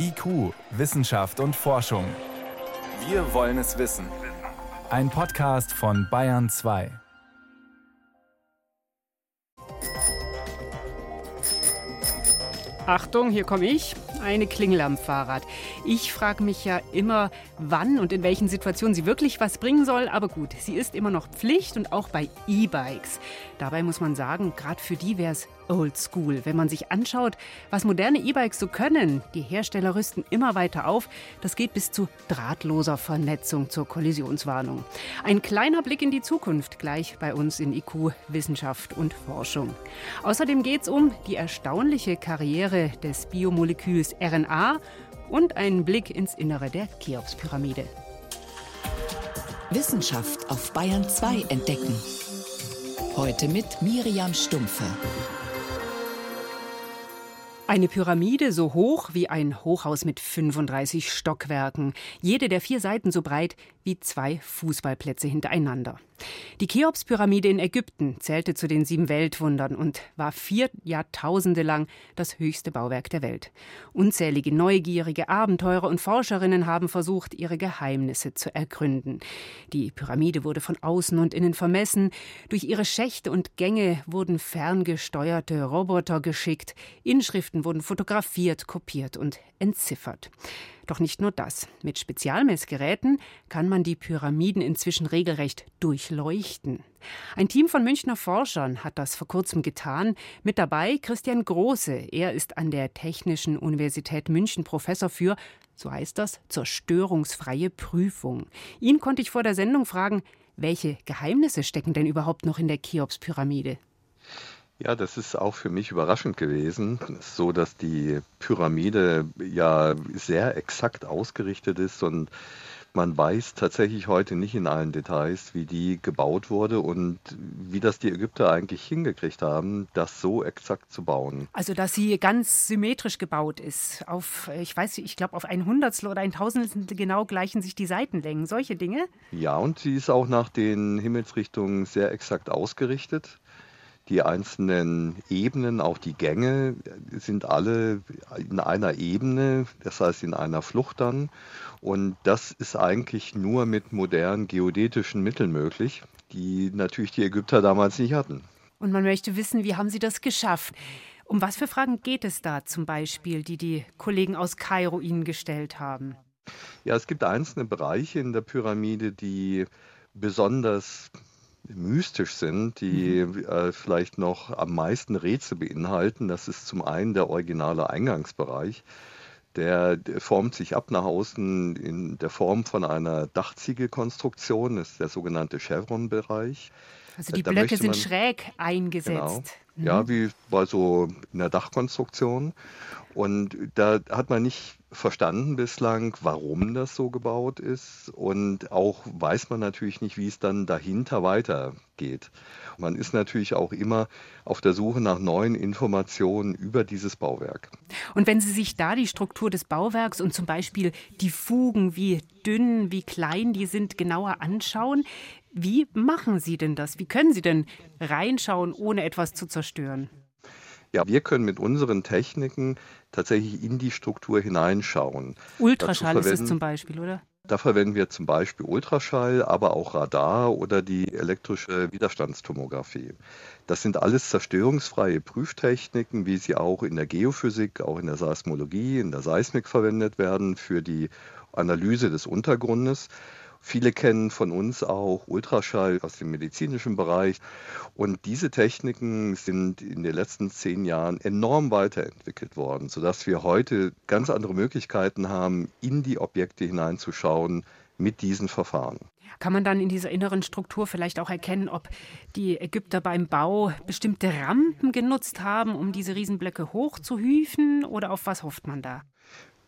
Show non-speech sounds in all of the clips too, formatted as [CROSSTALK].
IQ, Wissenschaft und Forschung. Wir wollen es wissen. Ein Podcast von Bayern 2. Achtung, hier komme ich. Eine Klingel am Fahrrad. Ich frage mich ja immer, wann und in welchen Situationen sie wirklich was bringen soll. Aber gut, sie ist immer noch Pflicht und auch bei E-Bikes. Dabei muss man sagen, gerade für die wäre es old school. Wenn man sich anschaut, was moderne E-Bikes so können, die Hersteller rüsten immer weiter auf. Das geht bis zu drahtloser Vernetzung zur Kollisionswarnung. Ein kleiner Blick in die Zukunft gleich bei uns in IQ Wissenschaft und Forschung. Außerdem geht es um die erstaunliche Karriere des Biomoleküls RNA und einen Blick ins Innere der Cheops-Pyramide. Wissenschaft auf Bayern 2 entdecken. Heute mit Miriam Stumpfe. Eine Pyramide so hoch wie ein Hochhaus mit 35 Stockwerken, jede der vier Seiten so breit wie zwei Fußballplätze hintereinander. Die Cheops-Pyramide in Ägypten zählte zu den sieben Weltwundern und war vier Jahrtausende lang das höchste Bauwerk der Welt. Unzählige neugierige Abenteurer und Forscherinnen haben versucht, ihre Geheimnisse zu ergründen. Die Pyramide wurde von außen und innen vermessen, durch ihre Schächte und Gänge wurden ferngesteuerte Roboter geschickt, Inschriften wurden fotografiert, kopiert und entziffert. Doch nicht nur das. Mit Spezialmessgeräten kann man die Pyramiden inzwischen regelrecht durchleuchten. Ein Team von Münchner Forschern hat das vor kurzem getan. Mit dabei Christian Große. Er ist an der Technischen Universität München Professor für, so heißt das, zerstörungsfreie Prüfung. Ihn konnte ich vor der Sendung fragen, welche Geheimnisse stecken denn überhaupt noch in der Cheops-Pyramide? Ja, das ist auch für mich überraschend gewesen, so dass die Pyramide ja sehr exakt ausgerichtet ist und man weiß tatsächlich heute nicht in allen Details, wie die gebaut wurde und wie das die Ägypter eigentlich hingekriegt haben, das so exakt zu bauen. Also, dass sie ganz symmetrisch gebaut ist. Auf, ich weiß, ich glaube, auf ein Hundertstel oder ein Tausendstel genau gleichen sich die Seitenlängen. Solche Dinge? Ja, und sie ist auch nach den Himmelsrichtungen sehr exakt ausgerichtet. Die einzelnen Ebenen, auch die Gänge, sind alle in einer Ebene, das heißt in einer Flucht dann. Und das ist eigentlich nur mit modernen geodätischen Mitteln möglich, die natürlich die Ägypter damals nicht hatten. Und man möchte wissen, wie haben sie das geschafft? Um was für Fragen geht es da zum Beispiel, die die Kollegen aus Kairo Ihnen gestellt haben? Ja, es gibt einzelne Bereiche in der Pyramide, die besonders mystisch sind, die mhm. äh, vielleicht noch am meisten Rätsel beinhalten. Das ist zum einen der originale Eingangsbereich. Der, der formt sich ab nach außen in der Form von einer Dachziegelkonstruktion, das ist der sogenannte Chevron-Bereich. Also die Blöcke sind schräg eingesetzt. Genau. Mhm. Ja, wie bei so einer Dachkonstruktion. Und da hat man nicht verstanden bislang, warum das so gebaut ist. Und auch weiß man natürlich nicht, wie es dann dahinter weitergeht. Man ist natürlich auch immer auf der Suche nach neuen Informationen über dieses Bauwerk. Und wenn Sie sich da die Struktur des Bauwerks und zum Beispiel die Fugen, wie dünn, wie klein die sind, genauer anschauen, wie machen Sie denn das? Wie können Sie denn reinschauen, ohne etwas zu zerstören? Ja, wir können mit unseren Techniken tatsächlich in die Struktur hineinschauen. Ultraschall ist es zum Beispiel, oder? Da verwenden wir zum Beispiel Ultraschall, aber auch Radar oder die elektrische Widerstandstomographie. Das sind alles zerstörungsfreie Prüftechniken, wie sie auch in der Geophysik, auch in der Seismologie, in der Seismik verwendet werden für die Analyse des Untergrundes. Viele kennen von uns auch Ultraschall aus dem medizinischen Bereich. Und diese Techniken sind in den letzten zehn Jahren enorm weiterentwickelt worden, sodass wir heute ganz andere Möglichkeiten haben, in die Objekte hineinzuschauen mit diesen Verfahren. Kann man dann in dieser inneren Struktur vielleicht auch erkennen, ob die Ägypter beim Bau bestimmte Rampen genutzt haben, um diese Riesenblöcke hochzuhüfen? Oder auf was hofft man da?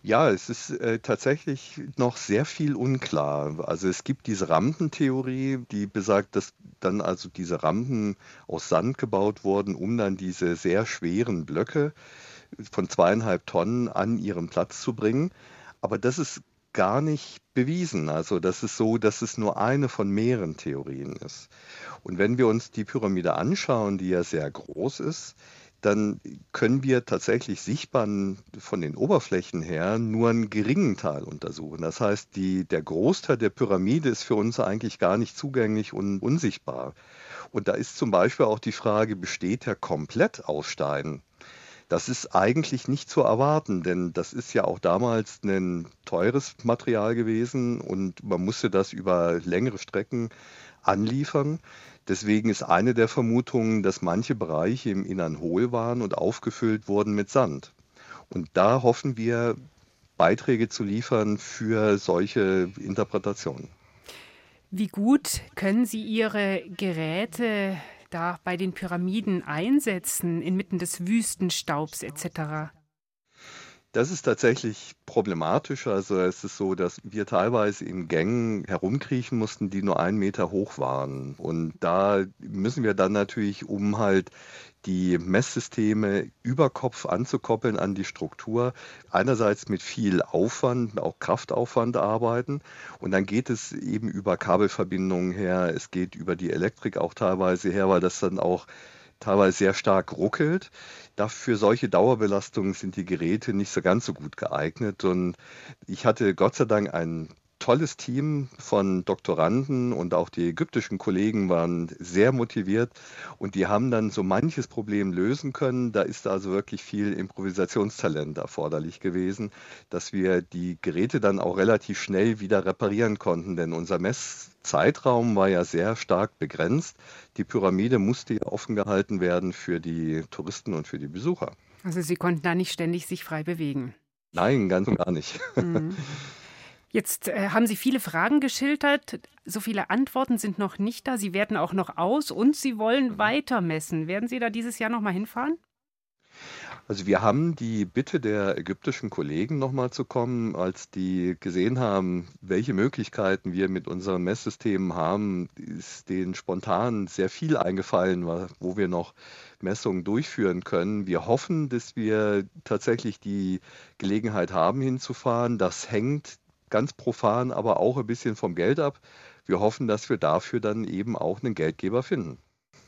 Ja, es ist äh, tatsächlich noch sehr viel unklar. Also es gibt diese Rampentheorie, die besagt, dass dann also diese Rampen aus Sand gebaut wurden, um dann diese sehr schweren Blöcke von zweieinhalb Tonnen an ihren Platz zu bringen. Aber das ist gar nicht bewiesen. Also das ist so, dass es nur eine von mehreren Theorien ist. Und wenn wir uns die Pyramide anschauen, die ja sehr groß ist, dann können wir tatsächlich sichtbar von den Oberflächen her nur einen geringen Teil untersuchen. Das heißt, die, der Großteil der Pyramide ist für uns eigentlich gar nicht zugänglich und unsichtbar. Und da ist zum Beispiel auch die Frage, besteht er komplett aus Steinen? Das ist eigentlich nicht zu erwarten, denn das ist ja auch damals ein teures Material gewesen und man musste das über längere Strecken anliefern. Deswegen ist eine der Vermutungen, dass manche Bereiche im Innern hohl waren und aufgefüllt wurden mit Sand. Und da hoffen wir, Beiträge zu liefern für solche Interpretationen. Wie gut können Sie Ihre Geräte da bei den Pyramiden einsetzen, inmitten des Wüstenstaubs etc.? Das ist tatsächlich problematisch. Also es ist so, dass wir teilweise in Gängen herumkriechen mussten, die nur einen Meter hoch waren. Und da müssen wir dann natürlich, um halt die Messsysteme über Kopf anzukoppeln an die Struktur, einerseits mit viel Aufwand, auch Kraftaufwand arbeiten und dann geht es eben über Kabelverbindungen her, es geht über die Elektrik auch teilweise her, weil das dann auch teilweise sehr stark ruckelt. Dafür solche Dauerbelastungen sind die Geräte nicht so ganz so gut geeignet. Und ich hatte Gott sei Dank einen tolles Team von Doktoranden und auch die ägyptischen Kollegen waren sehr motiviert und die haben dann so manches Problem lösen können. Da ist also wirklich viel Improvisationstalent erforderlich gewesen, dass wir die Geräte dann auch relativ schnell wieder reparieren konnten, denn unser Messzeitraum war ja sehr stark begrenzt. Die Pyramide musste ja offen gehalten werden für die Touristen und für die Besucher. Also Sie konnten da nicht ständig sich frei bewegen. Nein, ganz und gar nicht. Mhm. [LAUGHS] Jetzt äh, haben Sie viele Fragen geschildert. So viele Antworten sind noch nicht da. Sie werden auch noch aus und Sie wollen weiter messen. Werden Sie da dieses Jahr noch mal hinfahren? Also wir haben die Bitte der ägyptischen Kollegen nochmal zu kommen, als die gesehen haben, welche Möglichkeiten wir mit unseren Messsystemen haben, ist denen spontan sehr viel eingefallen, wo wir noch Messungen durchführen können. Wir hoffen, dass wir tatsächlich die Gelegenheit haben, hinzufahren. Das hängt ganz profan, aber auch ein bisschen vom Geld ab. Wir hoffen, dass wir dafür dann eben auch einen Geldgeber finden.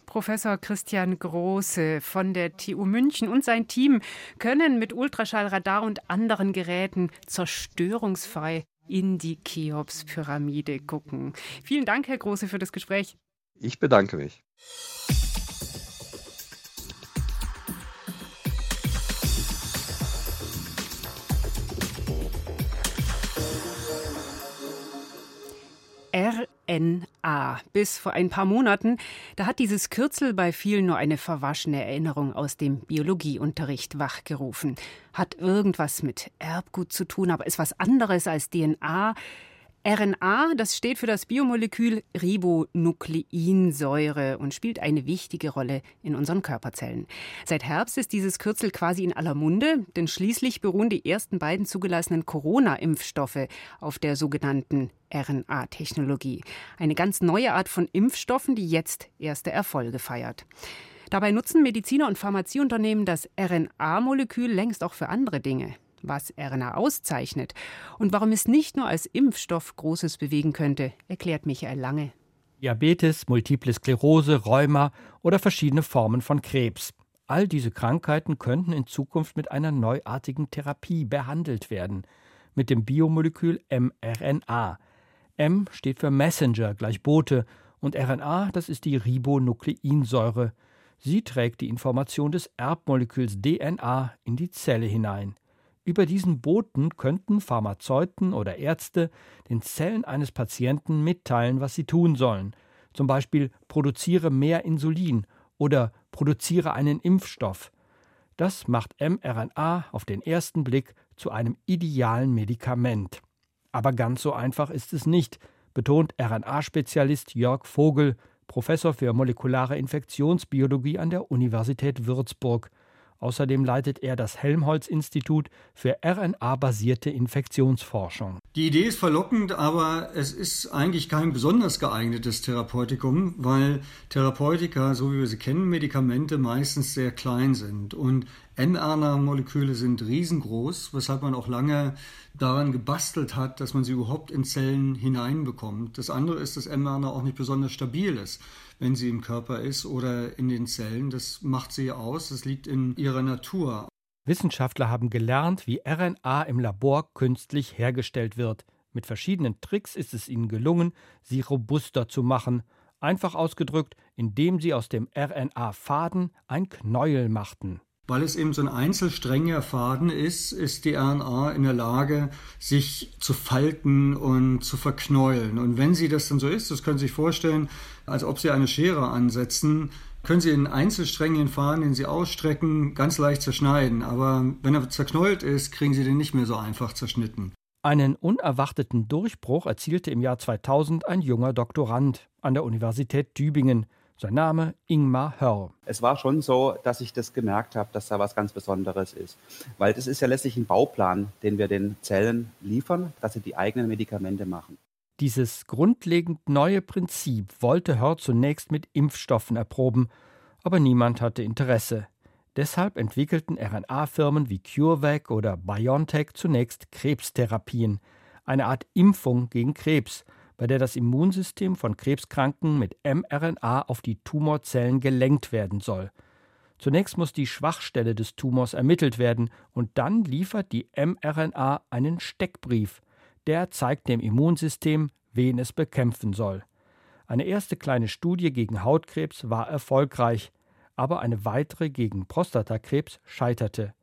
Professor Christian Große von der TU München und sein Team können mit Ultraschallradar und anderen Geräten zerstörungsfrei in die Cheops-Pyramide gucken. Vielen Dank, Herr Große, für das Gespräch. Ich bedanke mich. RNA. Bis vor ein paar Monaten, da hat dieses Kürzel bei vielen nur eine verwaschene Erinnerung aus dem Biologieunterricht wachgerufen. Hat irgendwas mit Erbgut zu tun, aber ist was anderes als DNA. RNA, das steht für das Biomolekül Ribonukleinsäure und spielt eine wichtige Rolle in unseren Körperzellen. Seit Herbst ist dieses Kürzel quasi in aller Munde, denn schließlich beruhen die ersten beiden zugelassenen Corona-Impfstoffe auf der sogenannten RNA-Technologie. Eine ganz neue Art von Impfstoffen, die jetzt erste Erfolge feiert. Dabei nutzen Mediziner und Pharmazieunternehmen das RNA-Molekül längst auch für andere Dinge was RNA auszeichnet und warum es nicht nur als Impfstoff Großes bewegen könnte, erklärt Michael Lange. Diabetes, Multiple Sklerose, Rheuma oder verschiedene Formen von Krebs. All diese Krankheiten könnten in Zukunft mit einer neuartigen Therapie behandelt werden, mit dem Biomolekül mRNA. M steht für Messenger gleich Bote und RNA, das ist die Ribonukleinsäure. Sie trägt die Information des Erbmoleküls DNA in die Zelle hinein. Über diesen Boten könnten Pharmazeuten oder Ärzte den Zellen eines Patienten mitteilen, was sie tun sollen. Zum Beispiel produziere mehr Insulin oder produziere einen Impfstoff. Das macht mRNA auf den ersten Blick zu einem idealen Medikament. Aber ganz so einfach ist es nicht, betont RNA-Spezialist Jörg Vogel, Professor für molekulare Infektionsbiologie an der Universität Würzburg. Außerdem leitet er das Helmholtz-Institut für RNA-basierte Infektionsforschung. Die Idee ist verlockend, aber es ist eigentlich kein besonders geeignetes Therapeutikum, weil Therapeutika, so wie wir sie kennen, Medikamente meistens sehr klein sind. Und mRNA-Moleküle sind riesengroß, weshalb man auch lange daran gebastelt hat, dass man sie überhaupt in Zellen hineinbekommt. Das andere ist, dass mRNA auch nicht besonders stabil ist, wenn sie im Körper ist oder in den Zellen. Das macht sie aus, das liegt in ihrer Natur. Wissenschaftler haben gelernt, wie RNA im Labor künstlich hergestellt wird. Mit verschiedenen Tricks ist es ihnen gelungen, sie robuster zu machen. Einfach ausgedrückt, indem sie aus dem RNA-Faden ein Knäuel machten. Weil es eben so ein einzelsträngiger Faden ist, ist die RNA in der Lage, sich zu falten und zu verknäulen. Und wenn sie das dann so ist, das können Sie sich vorstellen, als ob Sie eine Schere ansetzen, können Sie den einzelsträngigen Faden, den Sie ausstrecken, ganz leicht zerschneiden. Aber wenn er zerknäult ist, kriegen Sie den nicht mehr so einfach zerschnitten. Einen unerwarteten Durchbruch erzielte im Jahr 2000 ein junger Doktorand an der Universität Tübingen. Sein Name Ingmar Hörr. Es war schon so, dass ich das gemerkt habe, dass da was ganz Besonderes ist. Weil das ist ja letztlich ein Bauplan, den wir den Zellen liefern, dass sie die eigenen Medikamente machen. Dieses grundlegend neue Prinzip wollte Hörr zunächst mit Impfstoffen erproben, aber niemand hatte Interesse. Deshalb entwickelten RNA-Firmen wie CureVac oder BioNTech zunächst Krebstherapien, eine Art Impfung gegen Krebs, bei der das Immunsystem von Krebskranken mit mRNA auf die Tumorzellen gelenkt werden soll. Zunächst muss die Schwachstelle des Tumors ermittelt werden und dann liefert die mRNA einen Steckbrief. Der zeigt dem Immunsystem, wen es bekämpfen soll. Eine erste kleine Studie gegen Hautkrebs war erfolgreich aber eine weitere gegen Prostatakrebs scheiterte.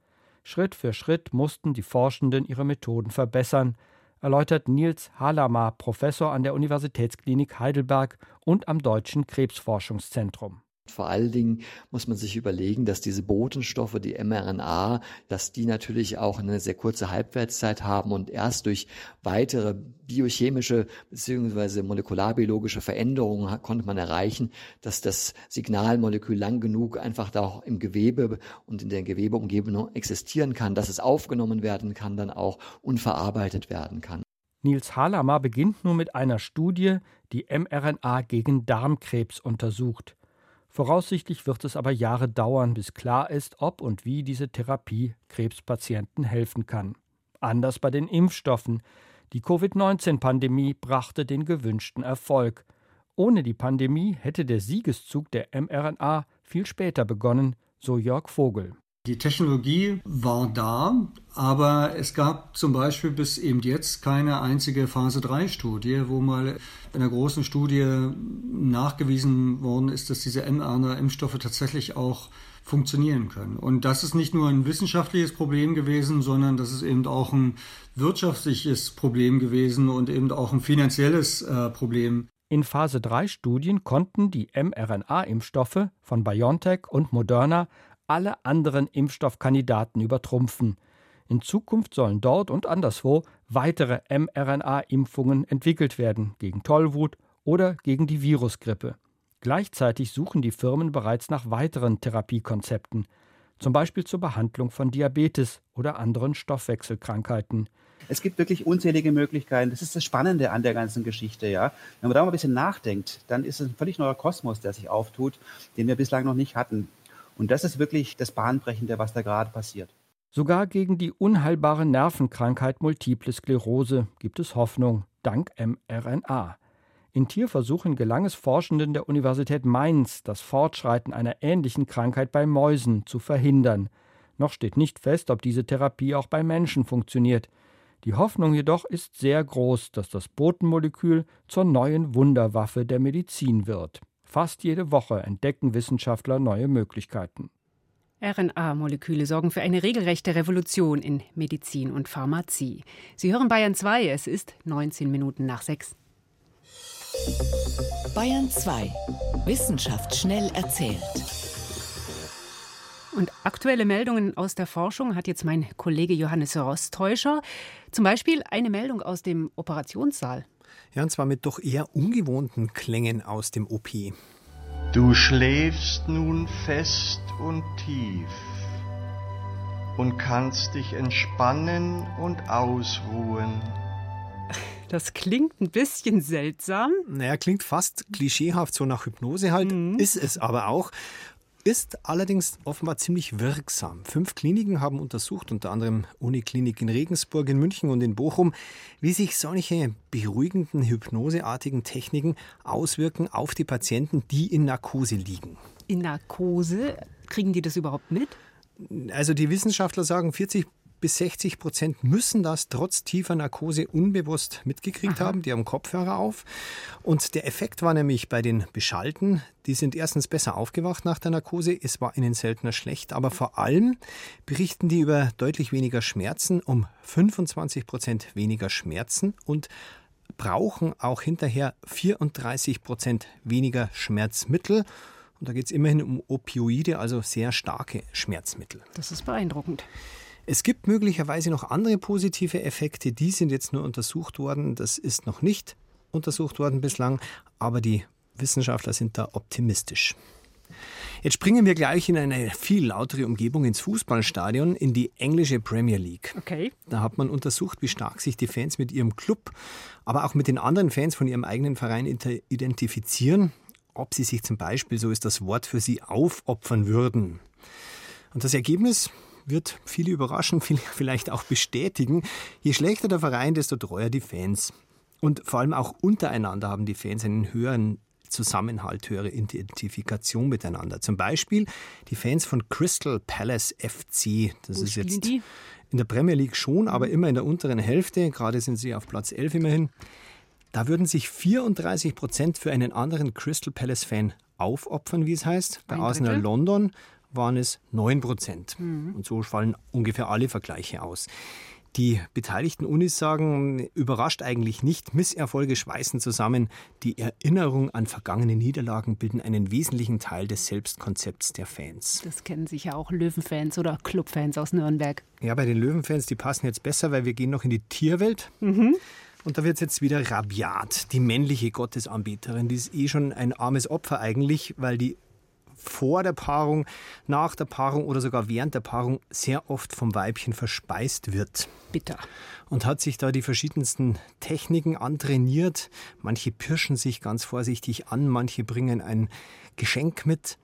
Schritt für Schritt mussten die Forschenden ihre Methoden verbessern, erläutert Nils Halamar, Professor an der Universitätsklinik Heidelberg und am Deutschen Krebsforschungszentrum. Vor allen Dingen muss man sich überlegen, dass diese Botenstoffe, die mRNA, dass die natürlich auch eine sehr kurze Halbwertszeit haben und erst durch weitere biochemische bzw. molekularbiologische Veränderungen konnte man erreichen, dass das Signalmolekül lang genug einfach da auch im Gewebe und in der Gewebeumgebung existieren kann, dass es aufgenommen werden kann, dann auch unverarbeitet werden kann. Nils Halamer beginnt nun mit einer Studie, die mRNA gegen Darmkrebs untersucht. Voraussichtlich wird es aber Jahre dauern, bis klar ist, ob und wie diese Therapie Krebspatienten helfen kann. Anders bei den Impfstoffen. Die Covid-19-Pandemie brachte den gewünschten Erfolg. Ohne die Pandemie hätte der Siegeszug der mRNA viel später begonnen, so Jörg Vogel. Die Technologie war da, aber es gab zum Beispiel bis eben jetzt keine einzige Phase-3-Studie, wo mal in einer großen Studie nachgewiesen worden ist, dass diese mRNA-Impfstoffe tatsächlich auch funktionieren können. Und das ist nicht nur ein wissenschaftliches Problem gewesen, sondern das ist eben auch ein wirtschaftliches Problem gewesen und eben auch ein finanzielles äh, Problem. In Phase 3 Studien konnten die mRNA-Impfstoffe von BioNTech und Moderna alle anderen Impfstoffkandidaten übertrumpfen. In Zukunft sollen dort und anderswo weitere mRNA-Impfungen entwickelt werden gegen Tollwut oder gegen die Virusgrippe. Gleichzeitig suchen die Firmen bereits nach weiteren Therapiekonzepten, zum Beispiel zur Behandlung von Diabetes oder anderen Stoffwechselkrankheiten. Es gibt wirklich unzählige Möglichkeiten. Das ist das Spannende an der ganzen Geschichte, ja. Wenn man da mal ein bisschen nachdenkt, dann ist es ein völlig neuer Kosmos, der sich auftut, den wir bislang noch nicht hatten. Und das ist wirklich das Bahnbrechende, was da gerade passiert. Sogar gegen die unheilbare Nervenkrankheit Multiple Sklerose gibt es Hoffnung, dank mRNA. In Tierversuchen gelang es Forschenden der Universität Mainz, das Fortschreiten einer ähnlichen Krankheit bei Mäusen zu verhindern. Noch steht nicht fest, ob diese Therapie auch bei Menschen funktioniert. Die Hoffnung jedoch ist sehr groß, dass das Botenmolekül zur neuen Wunderwaffe der Medizin wird. Fast jede Woche entdecken Wissenschaftler neue Möglichkeiten. RNA-Moleküle sorgen für eine regelrechte Revolution in Medizin und Pharmazie. Sie hören Bayern 2, es ist 19 Minuten nach 6. Bayern 2. Wissenschaft schnell erzählt. Und aktuelle Meldungen aus der Forschung hat jetzt mein Kollege Johannes Rostäuscher. Zum Beispiel eine Meldung aus dem Operationssaal. Ja, und zwar mit doch eher ungewohnten Klängen aus dem OP. Du schläfst nun fest und tief und kannst dich entspannen und ausruhen. Das klingt ein bisschen seltsam. Naja, klingt fast klischeehaft so nach Hypnose halt, mhm. ist es aber auch. Ist allerdings offenbar ziemlich wirksam. Fünf Kliniken haben untersucht, unter anderem Uniklinik in Regensburg, in München und in Bochum, wie sich solche beruhigenden, hypnoseartigen Techniken auswirken auf die Patienten, die in Narkose liegen. In Narkose? Kriegen die das überhaupt mit? Also die Wissenschaftler sagen, 40 bis 60 Prozent müssen das trotz tiefer Narkose unbewusst mitgekriegt Aha. haben. Die haben Kopfhörer auf. Und der Effekt war nämlich bei den Beschalten, die sind erstens besser aufgewacht nach der Narkose. Es war ihnen seltener schlecht. Aber vor allem berichten die über deutlich weniger Schmerzen, um 25 Prozent weniger Schmerzen und brauchen auch hinterher 34 Prozent weniger Schmerzmittel. Und da geht es immerhin um Opioide, also sehr starke Schmerzmittel. Das ist beeindruckend. Es gibt möglicherweise noch andere positive Effekte, die sind jetzt nur untersucht worden. Das ist noch nicht untersucht worden bislang, aber die Wissenschaftler sind da optimistisch. Jetzt springen wir gleich in eine viel lautere Umgebung ins Fußballstadion, in die englische Premier League. Okay. Da hat man untersucht, wie stark sich die Fans mit ihrem Club, aber auch mit den anderen Fans von ihrem eigenen Verein identifizieren, ob sie sich zum Beispiel, so ist das Wort für sie, aufopfern würden. Und das Ergebnis, wird viele überraschen, [LAUGHS] viele vielleicht auch bestätigen. Je schlechter der Verein, desto treuer die Fans. Und vor allem auch untereinander haben die Fans einen höheren Zusammenhalt, höhere Identifikation miteinander. Zum Beispiel die Fans von Crystal Palace FC. Das Wo ist jetzt die? in der Premier League schon, aber immer in der unteren Hälfte. Gerade sind sie auf Platz 11 immerhin. Da würden sich 34 Prozent für einen anderen Crystal Palace-Fan aufopfern, wie es heißt. Bei Arsenal London waren es 9 Prozent. Mhm. Und so fallen ungefähr alle Vergleiche aus. Die beteiligten Unis sagen, überrascht eigentlich nicht, Misserfolge schweißen zusammen. Die Erinnerung an vergangene Niederlagen bilden einen wesentlichen Teil des Selbstkonzepts der Fans. Das kennen sicher auch Löwenfans oder Clubfans aus Nürnberg. Ja, bei den Löwenfans, die passen jetzt besser, weil wir gehen noch in die Tierwelt. Mhm. Und da wird es jetzt wieder rabiat. Die männliche Gottesanbeterin, die ist eh schon ein armes Opfer eigentlich, weil die vor der Paarung, nach der Paarung oder sogar während der Paarung sehr oft vom Weibchen verspeist wird. Bitter. Und hat sich da die verschiedensten Techniken antrainiert. Manche pirschen sich ganz vorsichtig an, manche bringen ein Geschenk mit.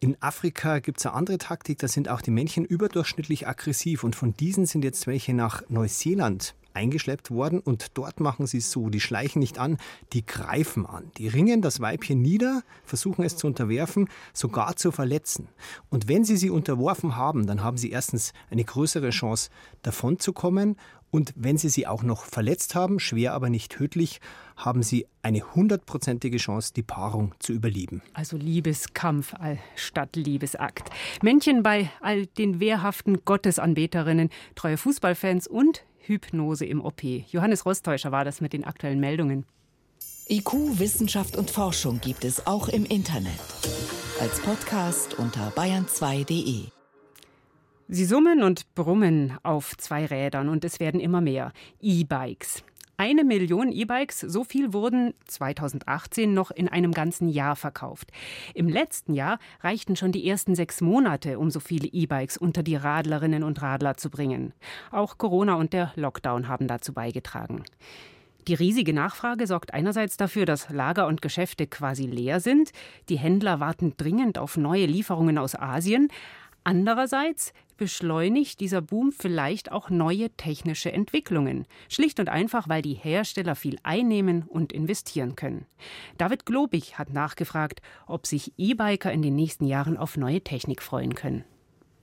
In Afrika gibt es eine andere Taktik, da sind auch die Männchen überdurchschnittlich aggressiv und von diesen sind jetzt welche nach Neuseeland eingeschleppt worden und dort machen sie es so, die schleichen nicht an, die greifen an. Die ringen das Weibchen nieder, versuchen es zu unterwerfen, sogar zu verletzen. Und wenn sie sie unterworfen haben, dann haben sie erstens eine größere Chance davon zu kommen und wenn sie sie auch noch verletzt haben, schwer aber nicht tödlich, haben sie eine hundertprozentige Chance, die Paarung zu überleben. Also Liebeskampf statt Liebesakt. Männchen bei all den wehrhaften Gottesanbeterinnen, treue Fußballfans und Hypnose im OP. Johannes Rostäuscher war das mit den aktuellen Meldungen. IQ, Wissenschaft und Forschung gibt es auch im Internet. Als Podcast unter bayern2.de. Sie summen und brummen auf zwei Rädern und es werden immer mehr. E-Bikes. Eine Million E-Bikes, so viel wurden 2018 noch in einem ganzen Jahr verkauft. Im letzten Jahr reichten schon die ersten sechs Monate, um so viele E-Bikes unter die Radlerinnen und Radler zu bringen. Auch Corona und der Lockdown haben dazu beigetragen. Die riesige Nachfrage sorgt einerseits dafür, dass Lager und Geschäfte quasi leer sind. Die Händler warten dringend auf neue Lieferungen aus Asien. Andererseits beschleunigt dieser Boom vielleicht auch neue technische Entwicklungen. Schlicht und einfach, weil die Hersteller viel einnehmen und investieren können. David Globig hat nachgefragt, ob sich E-Biker in den nächsten Jahren auf neue Technik freuen können.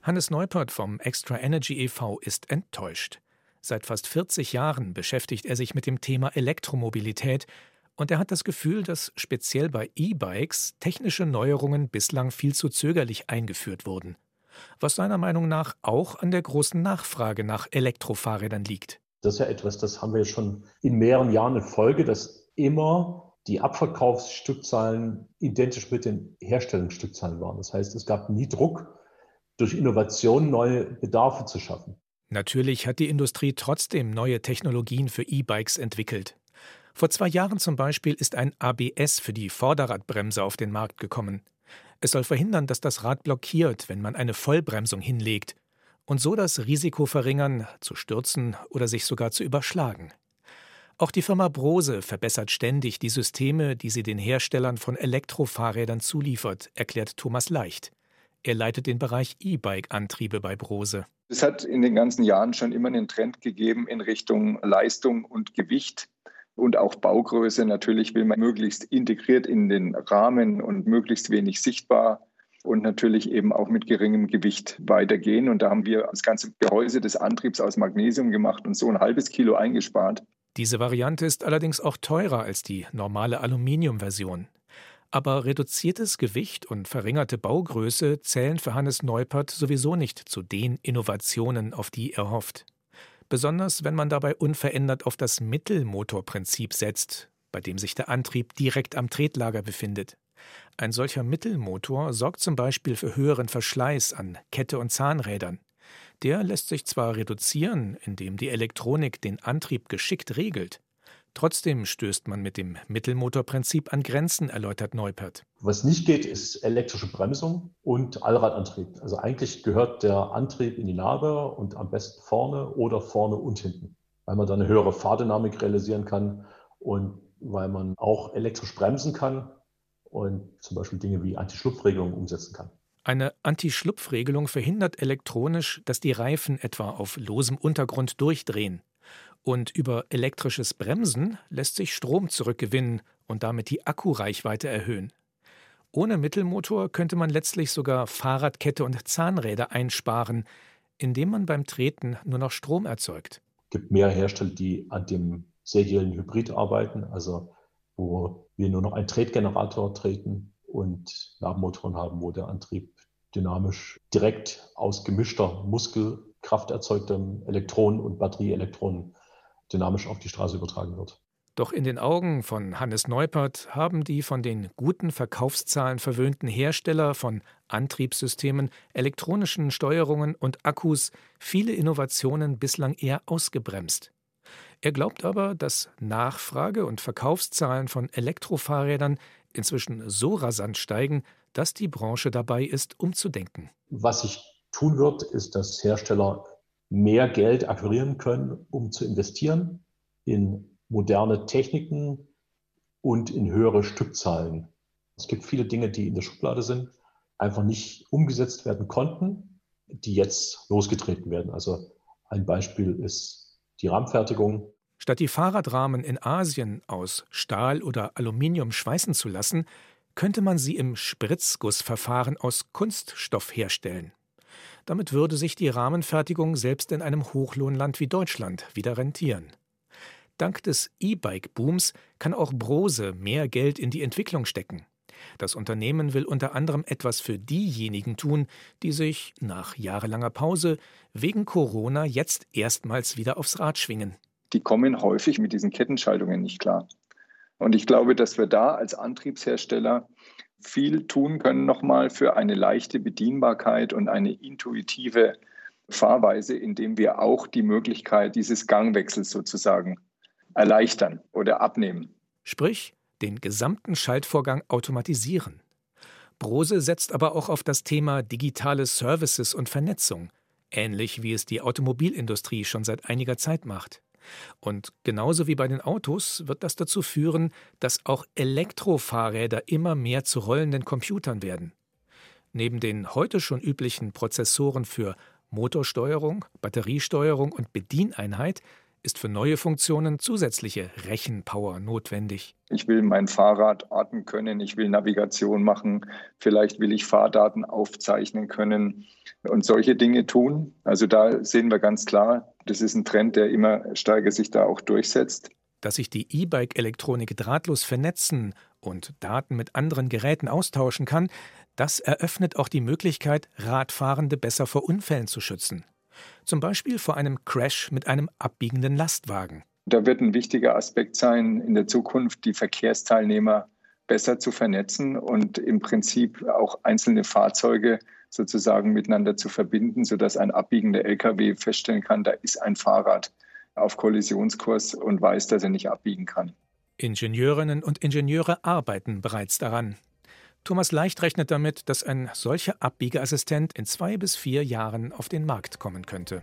Hannes Neupert vom Extra Energy e.V. ist enttäuscht. Seit fast 40 Jahren beschäftigt er sich mit dem Thema Elektromobilität und er hat das Gefühl, dass speziell bei E-Bikes technische Neuerungen bislang viel zu zögerlich eingeführt wurden was seiner Meinung nach auch an der großen Nachfrage nach Elektrofahrrädern liegt. Das ist ja etwas, das haben wir schon in mehreren Jahren in Folge, dass immer die Abverkaufsstückzahlen identisch mit den Herstellungsstückzahlen waren. Das heißt, es gab nie Druck, durch Innovation neue Bedarfe zu schaffen. Natürlich hat die Industrie trotzdem neue Technologien für E-Bikes entwickelt. Vor zwei Jahren zum Beispiel ist ein ABS für die Vorderradbremse auf den Markt gekommen. Es soll verhindern, dass das Rad blockiert, wenn man eine Vollbremsung hinlegt, und so das Risiko verringern, zu stürzen oder sich sogar zu überschlagen. Auch die Firma Brose verbessert ständig die Systeme, die sie den Herstellern von Elektrofahrrädern zuliefert, erklärt Thomas Leicht. Er leitet den Bereich E-Bike-Antriebe bei Brose. Es hat in den ganzen Jahren schon immer einen Trend gegeben in Richtung Leistung und Gewicht und auch Baugröße. Natürlich will man möglichst integriert in den Rahmen und möglichst wenig sichtbar und natürlich eben auch mit geringem Gewicht weitergehen. Und da haben wir das ganze Gehäuse des Antriebs aus Magnesium gemacht und so ein halbes Kilo eingespart. Diese Variante ist allerdings auch teurer als die normale Aluminiumversion. Aber reduziertes Gewicht und verringerte Baugröße zählen für Hannes Neupert sowieso nicht zu den Innovationen, auf die er hofft. Besonders wenn man dabei unverändert auf das Mittelmotorprinzip setzt, bei dem sich der Antrieb direkt am Tretlager befindet. Ein solcher Mittelmotor sorgt zum Beispiel für höheren Verschleiß an Kette und Zahnrädern. Der lässt sich zwar reduzieren, indem die Elektronik den Antrieb geschickt regelt. Trotzdem stößt man mit dem Mittelmotorprinzip an Grenzen, erläutert Neupert. Was nicht geht, ist elektrische Bremsung und Allradantrieb. Also eigentlich gehört der Antrieb in die Narbe und am besten vorne oder vorne und hinten, weil man dann eine höhere Fahrdynamik realisieren kann und weil man auch elektrisch bremsen kann und zum Beispiel Dinge wie Anti-Schlupfregelungen umsetzen kann. Eine Anti-Schlupfregelung verhindert elektronisch, dass die Reifen etwa auf losem Untergrund durchdrehen. Und über elektrisches Bremsen lässt sich Strom zurückgewinnen und damit die Akkureichweite erhöhen. Ohne Mittelmotor könnte man letztlich sogar Fahrradkette und Zahnräder einsparen, indem man beim Treten nur noch Strom erzeugt. Es gibt mehr Hersteller, die an dem seriellen Hybrid arbeiten, also wo wir nur noch einen Tretgenerator treten und Nabenmotoren haben, wo der Antrieb dynamisch direkt aus gemischter Muskelkraft erzeugtem Elektronen und Batterieelektronen dynamisch auf die Straße übertragen wird. Doch in den Augen von Hannes Neupert haben die von den guten Verkaufszahlen verwöhnten Hersteller von Antriebssystemen, elektronischen Steuerungen und Akkus viele Innovationen bislang eher ausgebremst. Er glaubt aber, dass Nachfrage und Verkaufszahlen von Elektrofahrrädern inzwischen so rasant steigen, dass die Branche dabei ist, umzudenken. Was sich tun wird, ist, dass Hersteller mehr Geld akquirieren können, um zu investieren in moderne Techniken und in höhere Stückzahlen. Es gibt viele Dinge, die in der Schublade sind, einfach nicht umgesetzt werden konnten, die jetzt losgetreten werden. Also ein Beispiel ist die Rahmenfertigung. Statt die Fahrradrahmen in Asien aus Stahl oder Aluminium schweißen zu lassen, könnte man sie im Spritzgussverfahren aus Kunststoff herstellen. Damit würde sich die Rahmenfertigung selbst in einem Hochlohnland wie Deutschland wieder rentieren. Dank des E-Bike-Booms kann auch Brose mehr Geld in die Entwicklung stecken. Das Unternehmen will unter anderem etwas für diejenigen tun, die sich nach jahrelanger Pause wegen Corona jetzt erstmals wieder aufs Rad schwingen. Die kommen häufig mit diesen Kettenschaltungen nicht klar. Und ich glaube, dass wir da als Antriebshersteller viel tun können nochmal für eine leichte Bedienbarkeit und eine intuitive Fahrweise, indem wir auch die Möglichkeit dieses Gangwechsels sozusagen erleichtern oder abnehmen. Sprich, den gesamten Schaltvorgang automatisieren. Brose setzt aber auch auf das Thema digitale Services und Vernetzung, ähnlich wie es die Automobilindustrie schon seit einiger Zeit macht. Und genauso wie bei den Autos wird das dazu führen, dass auch Elektrofahrräder immer mehr zu rollenden Computern werden. Neben den heute schon üblichen Prozessoren für Motorsteuerung, Batteriesteuerung und Bedieneinheit ist für neue Funktionen zusätzliche Rechenpower notwendig. Ich will mein Fahrrad orten können, ich will Navigation machen, vielleicht will ich Fahrdaten aufzeichnen können und solche Dinge tun. Also da sehen wir ganz klar, das ist ein Trend, der immer stärker sich da auch durchsetzt. Dass sich die E-Bike-Elektronik drahtlos vernetzen und Daten mit anderen Geräten austauschen kann, das eröffnet auch die Möglichkeit, Radfahrende besser vor Unfällen zu schützen. Zum Beispiel vor einem Crash mit einem abbiegenden Lastwagen. Da wird ein wichtiger Aspekt sein, in der Zukunft die Verkehrsteilnehmer besser zu vernetzen und im Prinzip auch einzelne Fahrzeuge sozusagen miteinander zu verbinden, sodass ein abbiegender Lkw feststellen kann, da ist ein Fahrrad auf Kollisionskurs und weiß, dass er nicht abbiegen kann. Ingenieurinnen und Ingenieure arbeiten bereits daran. Thomas Leicht rechnet damit, dass ein solcher Abbiegeassistent in zwei bis vier Jahren auf den Markt kommen könnte.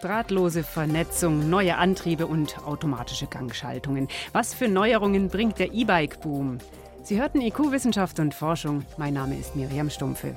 Drahtlose Vernetzung, neue Antriebe und automatische Gangschaltungen. Was für Neuerungen bringt der E-Bike-Boom? Sie hörten IQ Wissenschaft und Forschung. Mein Name ist Miriam Stumpfe.